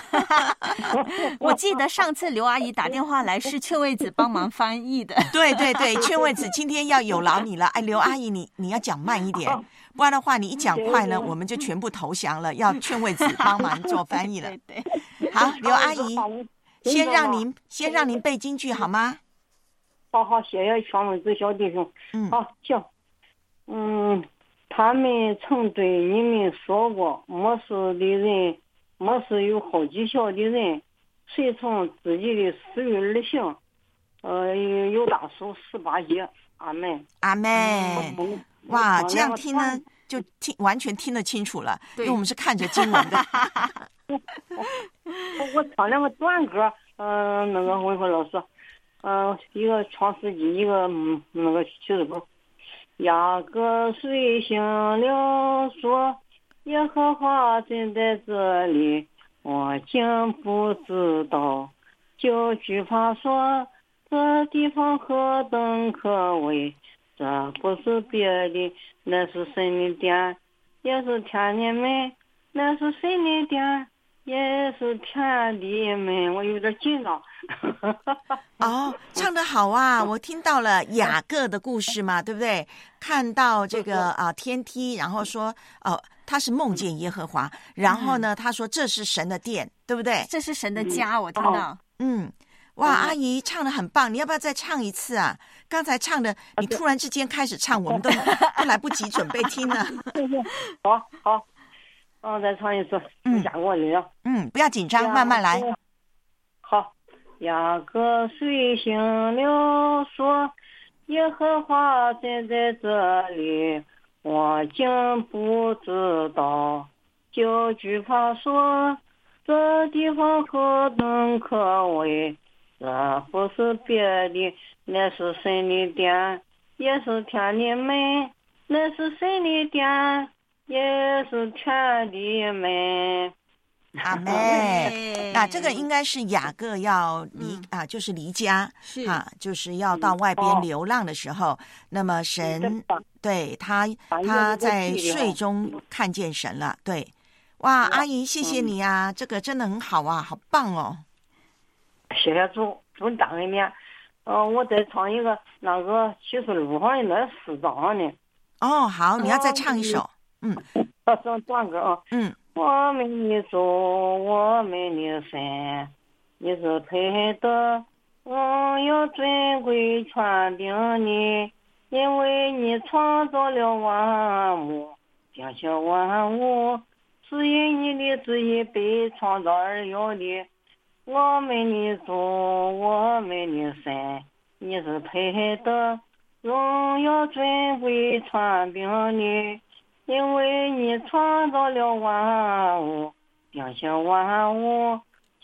我记得上次刘阿姨打电话来是劝慰子帮忙翻译的。对对对，劝慰子今天要有劳你了。哎，刘阿姨，你你要讲慢一点，不然的话你一讲快呢，我们就全部投降了，要劝慰子帮忙做翻译了。对对，好，刘阿姨，先让您先让您背京剧好吗？好好，谢谢劝慰子小弟兄。嗯，好，行。嗯。他们曾对你们说过，没事的人，没事有好技巧的人，随从自己的私欲而行。呃，有大叔十八节，阿门。阿门。哇，这样听呢，就听完全听得清楚了，因为我们是看着经文的。我我唱两个短歌，嗯、呃，那个文慧老师，嗯、一个创世纪，一个那个启示录。雅各睡醒了，说：“耶和华正在这里，我竟不知道。”就惧怕说：“这地方何等可畏！这不是别的，那是神的殿，也是天的门；那是神的殿，也是天地门。”我有点紧张。哦，唱的好啊！我听到了雅各的故事嘛，对不对？看到这个啊天梯，然后说哦，他是梦见耶和华，然后呢，他说这是神的殿，对不对？这是神的家，我听到。嗯，哇，阿姨唱的很棒，你要不要再唱一次啊？刚才唱的，你突然之间开始唱，我们都都来不及准备听呢。好好，嗯，再唱一次，加我力量。嗯，不要紧张，慢慢来。好。雅各睡醒了，说：“耶和华站在这里，我竟不知道。”就惧怕说：“这地方何等可畏！这不是别的，那是神的殿，也是天的门；那是神的殿，也是天的门。”阿妹，那这个应该是雅各要离、啊，就是离家，是。啊，就是要到外边流浪的时候，那么神对他他在睡中看见神了，对，哇，阿姨谢谢你啊，这个真的很好啊，好棒哦，谢谢主，主大恩面，嗯，我再唱一个那个七十六号的那四章呢。哦，好，你要再唱一首，嗯，唱短歌啊，嗯。我们的主，我们的神，你是配得，我有尊贵传定你，因为你创造了万物，并且万物是因你的旨意被创造而有的。我们的主，我们的神，你是配得荣耀尊贵传并的，因为你创造了万物，并且万物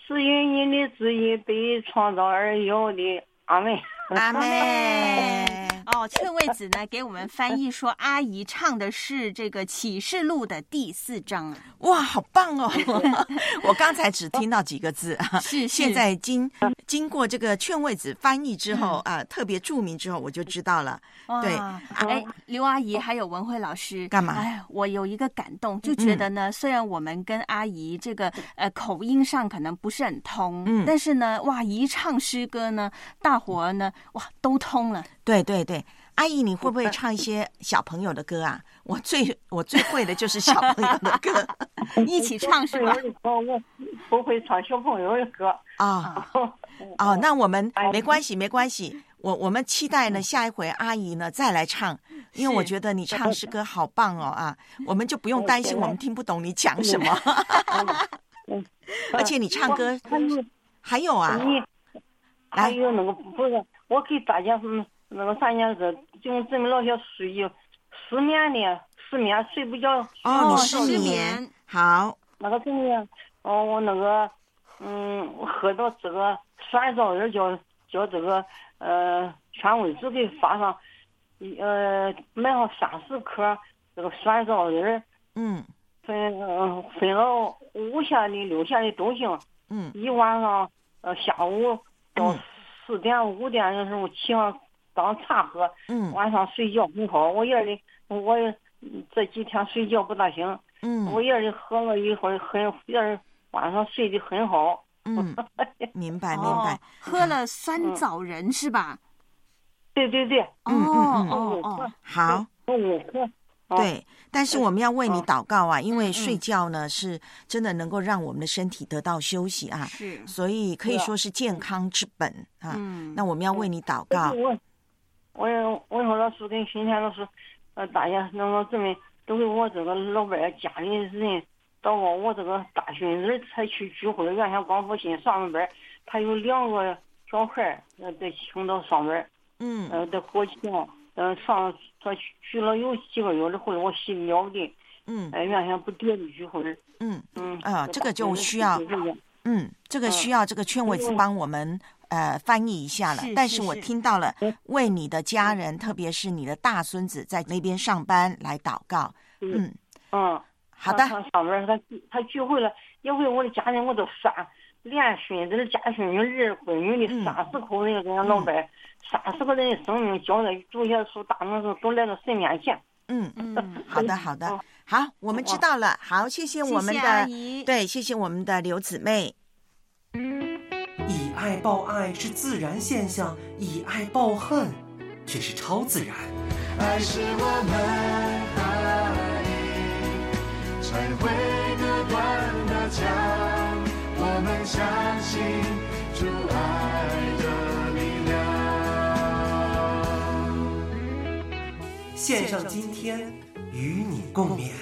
是因你的旨意被创造而有的。阿门。阿妹。哦，劝慰子呢给我们翻译说，阿姨唱的是这个启示录的第四章啊。哇，好棒哦！我刚才只听到几个字啊，是现在经经过这个劝慰子翻译之后啊，特别注明之后，我就知道了。对，哎，刘阿姨还有文慧老师干嘛？哎，我有一个感动，就觉得呢，虽然我们跟阿姨这个呃口音上可能不是很通，嗯但是呢，哇，一唱诗歌呢，大伙儿呢，哇，都通了。对对对，阿姨，你会不会唱一些小朋友的歌啊？我最我最会的就是小朋友的歌，一起唱是吧？我我不会唱小朋友的歌。啊。哦，那我们没关系，没关系。我我们期待呢，下一回阿姨呢再来唱，因为我觉得你唱诗歌好棒哦啊，我们就不用担心我们听不懂你讲什么。而且你唱歌还有啊，还有那个不是，我给大家是那个啥样子，就证明老些属于失眠的失眠睡不着。哦，你失眠好。那个怎么样？哦，我那个嗯，我喝到这个酸枣仁叫叫这个呃劝慰子给发上，呃买上三十克这个酸枣仁嗯。分嗯分了五下的六下的都行。嗯。一晚上呃下午到四点五点的时候起上当茶喝。嗯。晚上睡觉很好，我夜里我这几天睡觉不大行。嗯。我夜里喝了一会儿很夜儿晚上睡得很好。嗯。明白 明白。喝了酸枣仁是吧？对对对。嗯嗯嗯哦。好。我喝。对，但是我们要为你祷告啊，因为睡觉呢是真的能够让我们的身体得到休息啊，是，所以可以说是健康之本啊。嗯，那我们要为你祷告。我我我说老师跟新田老师，呃，大家能够这么都给我这个老伴儿家里人祷告，我这个大孙子才去聚会，原先光复新上班，他有两个小孩儿，呃，在青岛上班，嗯，呃，得过钱。嗯，上他去了有几个月的会，我心了的。嗯。哎，原先不点的聚会。嗯嗯。啊，这个就需要，嗯，这个需要这个劝慰子帮我们呃翻译一下了。但是我听到了为你的家人，特别是你的大孙子在那边上班来祷告。嗯。嗯。好的。他上班，他他聚会了，因为我的家人，我都算，连孙子、家孙女、儿闺女的三十口人，跟俺老伴。三十个人的生命交在主耶稣大能时，都来到神面前。嗯嗯，好的好的，好，我们知道了。好，谢谢我们的对，谢谢我们的刘姊妹。以爱报爱是自然现象，以爱报恨却是超自然。爱是我们爱才会得断的墙，我们相信主爱的力量。献上今天，与你共勉。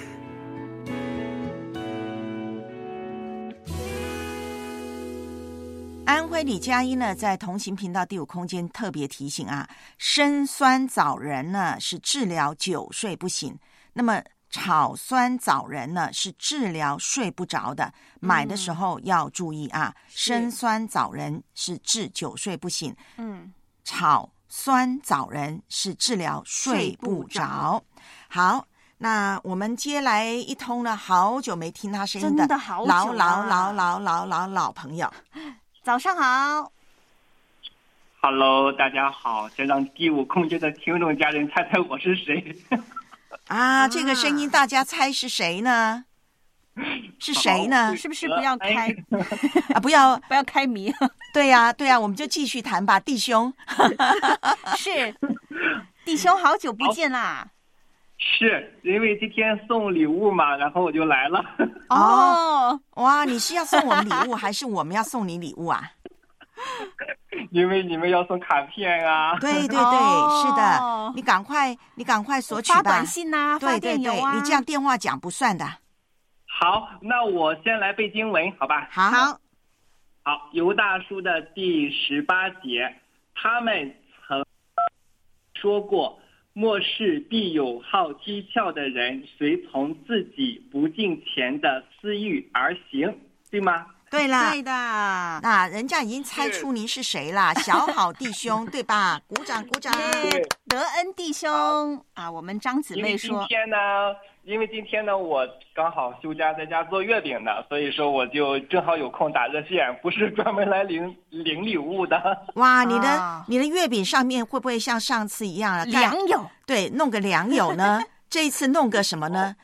安徽李佳音呢，在同行频道第五空间特别提醒啊，生酸枣仁呢是治疗久睡不醒，那么炒酸枣仁呢是治疗睡不着的，买的时候要注意啊，生酸枣仁是治久睡不醒，嗯，炒酸枣仁是治疗睡不着。好，那我们接来一通呢，好久没听他声音真的好久老老啊老老老老老朋友。早上好，Hello，大家好，先让第五空间的听众家人猜猜我是谁？啊，这个声音大家猜是谁呢？是谁呢？是不是不要开 啊？不要不要开谜。对呀、对呀、我们就继续谈吧，弟兄。是弟兄，好久不见啦！是因为今天送礼物嘛，然后我就来了。哦，哇，你是要送我们礼物，还是我们要送你礼物啊？因为你们要送卡片啊。对对对，哦是的，你赶快，你赶快索取吧。发短信呐、发对对对，啊。你这样电话讲不算的。好，那我先来背经文，好吧？好，好，犹大叔的第十八节，他们曾说过，末世必有好讥诮的人，随从自己不敬虔的私欲而行，对吗？对啦，对的。那人家已经猜出您是谁啦，小好弟兄，对吧？鼓掌，鼓掌。德恩弟兄啊，我们张姊妹说今天呢，因为今天呢，我刚好休假在家做月饼呢，所以说我就正好有空打热线，不是专门来领领礼物的。哇，你的、啊你的月饼上面会不会像上次一样啊？良友对，弄个良友呢？这一次弄个什么呢？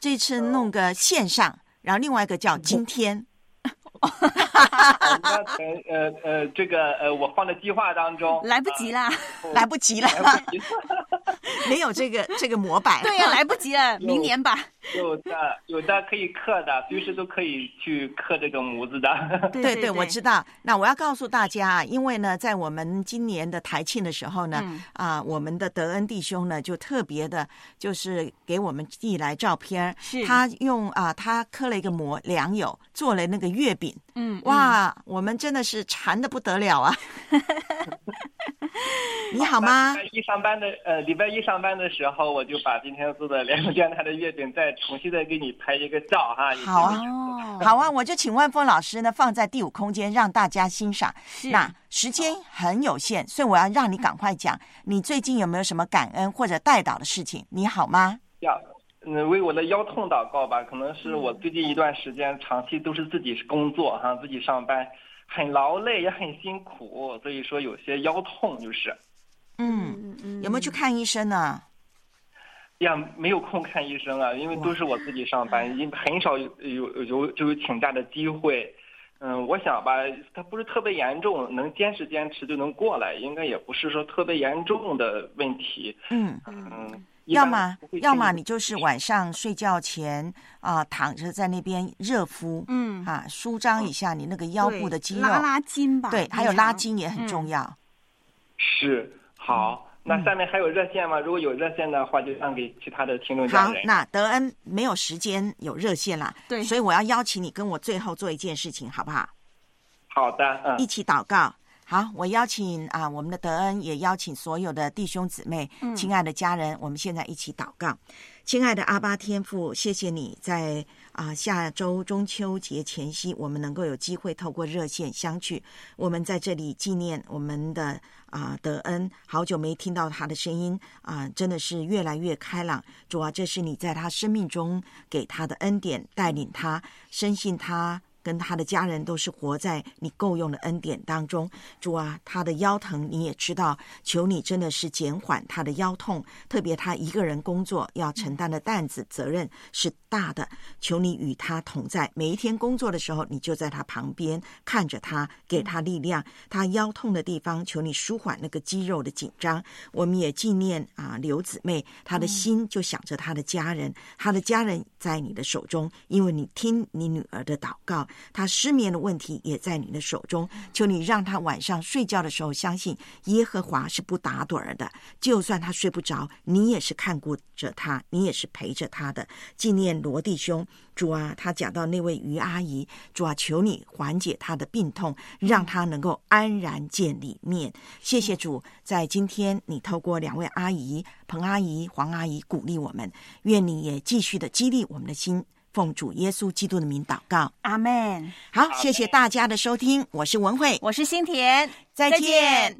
这次弄个线上，然后另外一个叫今天。那呃呃呃，这个呃，我放在计划当中，来不及啦，来不及了，来不及没有这个这个模板。对呀、来不及了，明年吧。有的有的可以刻的，随时都可以去刻这个模子的。对对，我知道。那我要告诉大家啊，因为呢，在我们今年的台庆的时候呢，嗯啊，我们的德恩弟兄呢，就特别的，就是给我们寄来照片。是他用啊，他刻了一个模良友，做了那个月饼。嗯，哇，我们真的是馋的不得了啊！你好吗？礼拜一上班的呃，礼拜一上班的时候，我就把今天做的良友电台的月饼再重新再给你拍一个照哈。好啊，好啊，我就请万峰老师呢放在第五空间让大家欣赏。那时间很有限，所以我要让你赶快讲，你最近有没有什么感恩或者带导的事情？你好吗？要嗯，为我的腰痛祷告吧。可能是我最近一段时间长期都是自己工作哈，自己上班，很劳累也很辛苦，所以说有些腰痛就是。嗯，有没有去看医生呢？呀，没有空看医生啊，因为都是我自己上班，因很少有有有就有请假的机会。嗯，我想吧，它不是特别严重，能坚持坚持就能过来，应该也不是说特别严重的问题。嗯嗯，要么要么你就是晚上睡觉前啊、躺着在那边热敷，嗯啊，舒张一下你那个腰部的肌肉，拉拉筋吧。对，还有拉筋也很重嗯要。是好。那下面还有热线吗？如果有热线的话，就让给其他的听众家好。，那德恩没有时间有热线了，对所以我要邀请你跟我最后做一件事情，好不好？好的，嗯，一起祷告。好，我邀请啊，我们的德恩也邀请所有的弟兄姊妹、嗯亲爱的家人，我们现在一起祷告。亲爱的阿巴天父，谢谢你在啊下周中秋节前夕，我们能够有机会透过热线相聚。我们在这里纪念我们的啊德恩，好久没听到他的声音啊，真的是越来越开朗。主啊，这是你在他生命中给他的恩典，带领他，深信他。跟他的家人都是活在你够用的恩典当中。主啊，他的腰疼你也知道，求你真的是减缓他的腰痛，特别他一个人工作要承担的担子责任是大的，求你与他同在。每一天工作的时候，你就在他旁边看着他，给他力量。他腰痛的地方，求你舒缓那个肌肉的紧张。我们也纪念啊刘姊妹，她的心就想着她的家人，她的家人在你的手中，因为你听你女儿的祷告。他失眠的问题也在你的手中，求你让他晚上睡觉的时候相信耶和华是不打盹儿的，就算他睡不着，你也是看顾着他，你也是陪着他的。纪念罗弟兄，主啊，他讲到那位于阿姨，主啊，求你缓解他的病痛，让他能够安然见里面。谢谢主，在今天你透过两位阿姨彭阿姨、黄阿姨鼓励我们，愿你也继续的激励我们的心。奉主耶稣基督的名祷告，阿门。好，谢谢大家的收听，我是文慧，我是新田。再见。